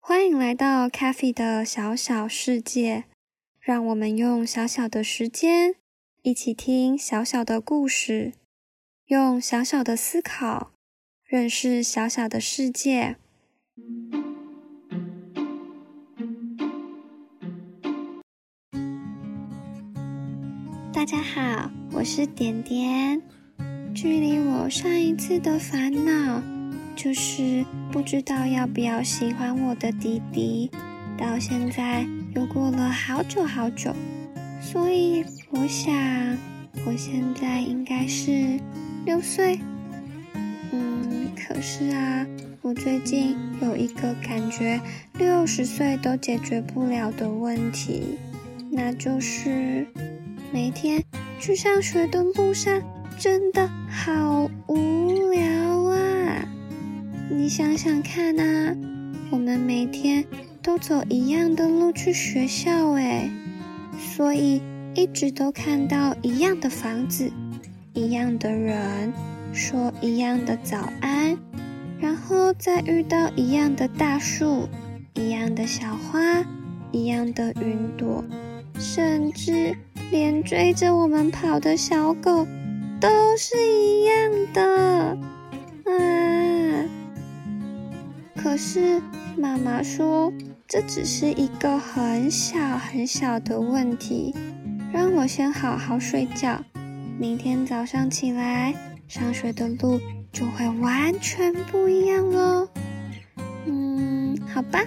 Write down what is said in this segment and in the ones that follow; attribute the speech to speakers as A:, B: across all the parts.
A: 欢迎来到 c a f e 的小小世界，让我们用小小的时间，一起听小小的故事，用小小的思考，认识小小的世界。大家好，我是点点。距离我上一次的烦恼。就是不知道要不要喜欢我的弟弟，到现在又过了好久好久，所以我想我现在应该是六岁。嗯，可是啊，我最近有一个感觉六十岁都解决不了的问题，那就是每天去上学的路上真的好无聊啊。你想想看啊，我们每天都走一样的路去学校，哎，所以一直都看到一样的房子，一样的人，说一样的早安，然后再遇到一样的大树，一样的小花，一样的云朵，甚至连追着我们跑的小狗都是一样的，啊！可是妈妈说，这只是一个很小很小的问题，让我先好好睡觉。明天早上起来上学的路就会完全不一样喽。嗯，好吧，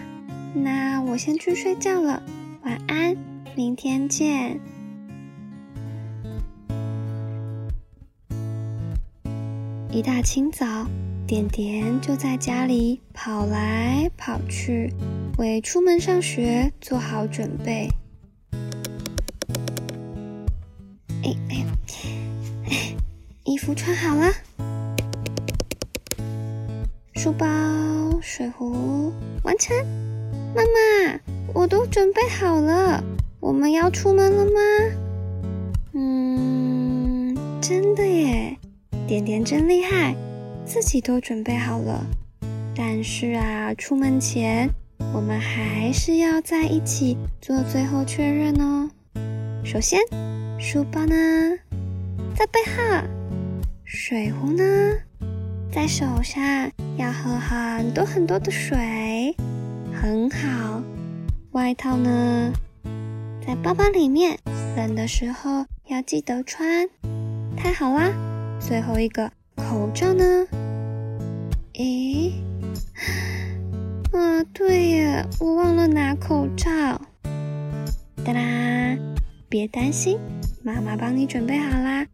A: 那我先去睡觉了，晚安，明天见。一大清早。点点就在家里跑来跑去，为出门上学做好准备。哎哎，衣服穿好了，书包、水壶完成。妈妈，我都准备好了，我们要出门了吗？嗯，真的耶，点点真厉害。自己都准备好了，但是啊，出门前我们还是要在一起做最后确认哦。首先，书包呢在背后，水壶呢在手上，要喝很多很多的水，很好。外套呢在包包里面，冷的时候要记得穿。太好啦！最后一个。口罩呢？诶，啊，对呀，我忘了拿口罩。哒啦，别担心，妈妈帮你准备好啦。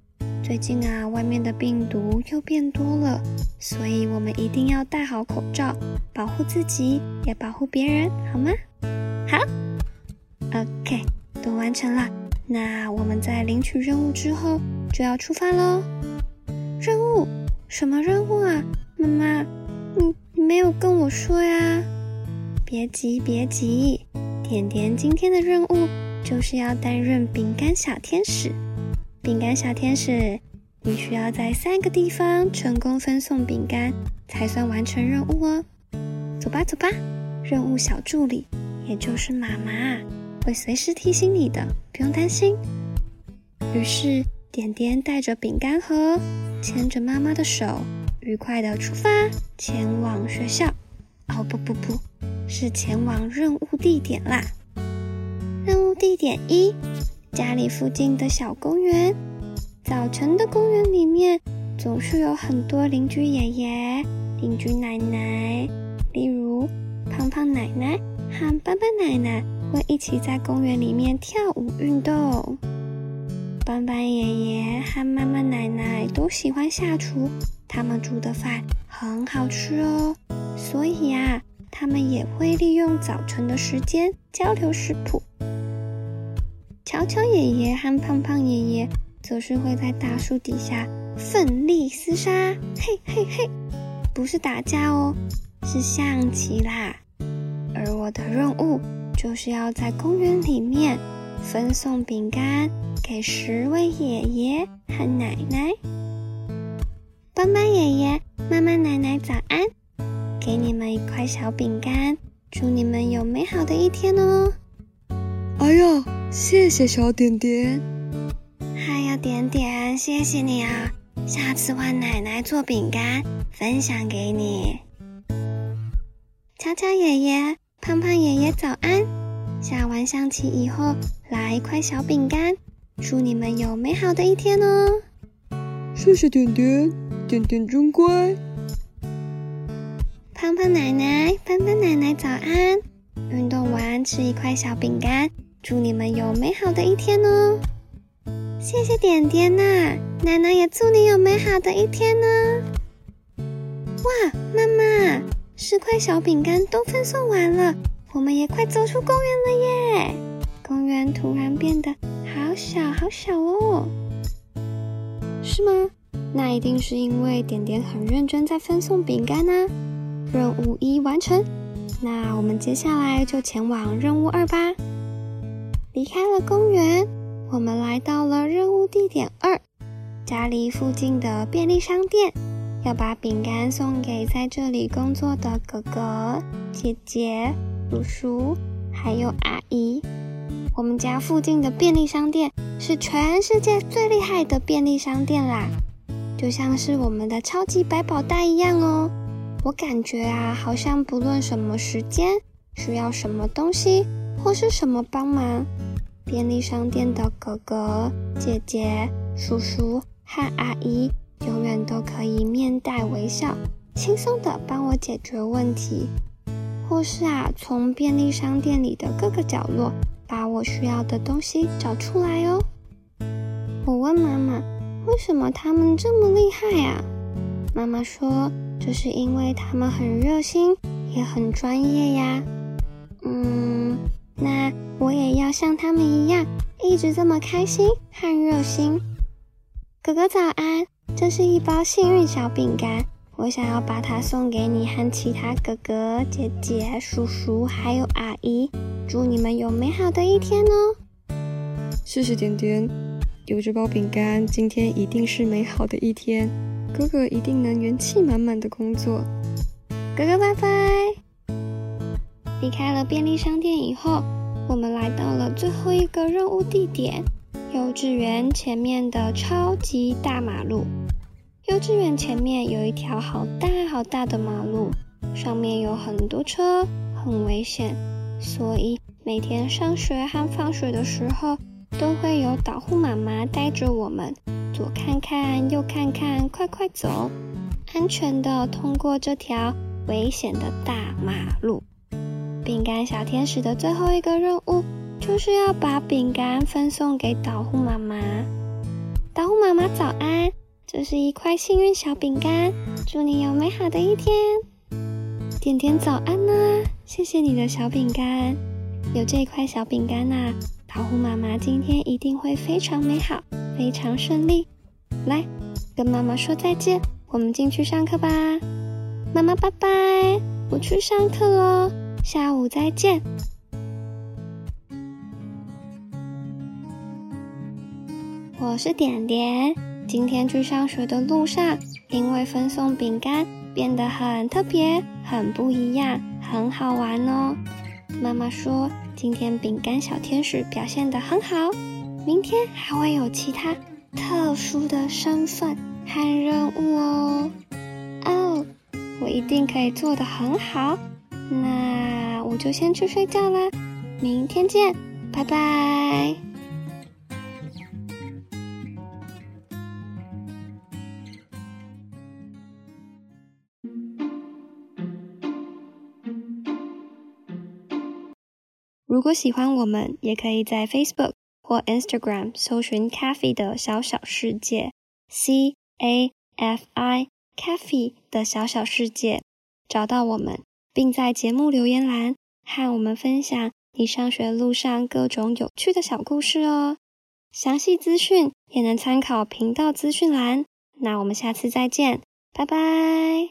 A: 最近啊，外面的病毒又变多了，所以我们一定要戴好口罩，保护自己，也保护别人，好吗？好，OK，完成了。那我们在领取任务之后就要出发喽。任务？什么任务啊，妈妈？你你没有跟我说呀？别急别急，甜甜今天的任务就是要担任饼干小天使。饼干小天使，你需要在三个地方成功分送饼干，才算完成任务哦。走吧走吧，任务小助理，也就是妈妈，会随时提醒你的，不用担心。于是。点点带着饼干盒，牵着妈妈的手，愉快的出发，前往学校。哦不不不，是前往任务地点啦！任务地点一，家里附近的小公园。早晨的公园里面，总是有很多邻居爷爷、邻居奶奶，例如胖胖奶奶和斑斑奶奶，会一起在公园里面跳舞运动。斑斑爷爷和妈妈奶奶都喜欢下厨，他们煮的饭很好吃哦。所以呀，他们也会利用早晨的时间交流食谱。乔乔爷爷和胖胖爷爷则是会在大树底下奋力厮杀，嘿嘿嘿，不是打架哦，是象棋啦。而我的任务就是要在公园里面分送饼干给十位爷爷和奶奶。斑斑爷爷、妈妈、奶奶，早安！给你们一块小饼干，祝你们有美好的一天哦。
B: 哎呀，谢谢小点点。
A: 还有点点，谢谢你啊！下次换奶奶做饼干分享给你。悄悄爷爷、胖胖爷爷，早安！下完象棋以后，来一块小饼干，祝你们有美好的一天哦。
B: 谢谢点点，点点真乖。
A: 胖胖奶奶、斑斑奶奶，早安！运动完吃一块小饼干，祝你们有美好的一天哦。谢谢点点呐，奶奶也祝你有美好的一天呢。哇，妈妈，十块小饼干都分送完了，我们也快走出公园了耶！公园突然变得好小好小哦，是吗？那一定是因为点点很认真在分送饼干呢。任务一完成，那我们接下来就前往任务二吧。离开了公园，我们来到了任务地点二，家里附近的便利商店，要把饼干送给在这里工作的哥哥、姐姐、叔叔还有阿姨。我们家附近的便利商店是全世界最厉害的便利商店啦，就像是我们的超级百宝袋一样哦。我感觉啊，好像不论什么时间，需要什么东西或是什么帮忙，便利商店的哥哥、姐姐、叔叔和阿姨永远都可以面带微笑，轻松的帮我解决问题，或是啊，从便利商店里的各个角落把我需要的东西找出来哦。我问妈妈，为什么他们这么厉害呀？妈妈说。这是因为他们很热心，也很专业呀。嗯，那我也要像他们一样，一直这么开心和热心。哥哥早安，这是一包幸运小饼干，我想要把它送给你和其他哥哥姐姐、叔叔还有阿姨，祝你们有美好的一天哦。
B: 谢谢点点，有这包饼干，今天一定是美好的一天。哥哥一定能元气满满的工作。
A: 哥哥拜拜。离开了便利商店以后，我们来到了最后一个任务地点——幼稚园前面的超级大马路。幼稚园前面有一条好大好大的马路，上面有很多车，很危险，所以每天上学和放学的时候，都会有导护妈妈带着我们。左看看，右看看，快快走，安全的通过这条危险的大马路。饼干小天使的最后一个任务，就是要把饼干分送给导护妈妈。导护妈妈早安，这是一块幸运小饼干，祝你有美好的一天。点点早安呢，谢谢你的小饼干，有这块小饼干呐，导护妈妈今天一定会非常美好。非常顺利，来跟妈妈说再见，我们进去上课吧。妈妈拜拜，我去上课喽，下午再见。我是点点，今天去上学的路上，因为分送饼干变得很特别、很不一样、很好玩哦。妈妈说今天饼干小天使表现得很好。明天还会有其他特殊的身份和任务哦。哦，我一定可以做得很好。那我就先去睡觉啦，明天见，拜拜。如果喜欢我们，也可以在 Facebook。或 Instagram 搜寻 Cafe 的小小世界，C A F I Cafe 的小小世界，找到我们，并在节目留言栏和我们分享你上学路上各种有趣的小故事哦。详细资讯也能参考频道资讯栏。那我们下次再见，拜拜。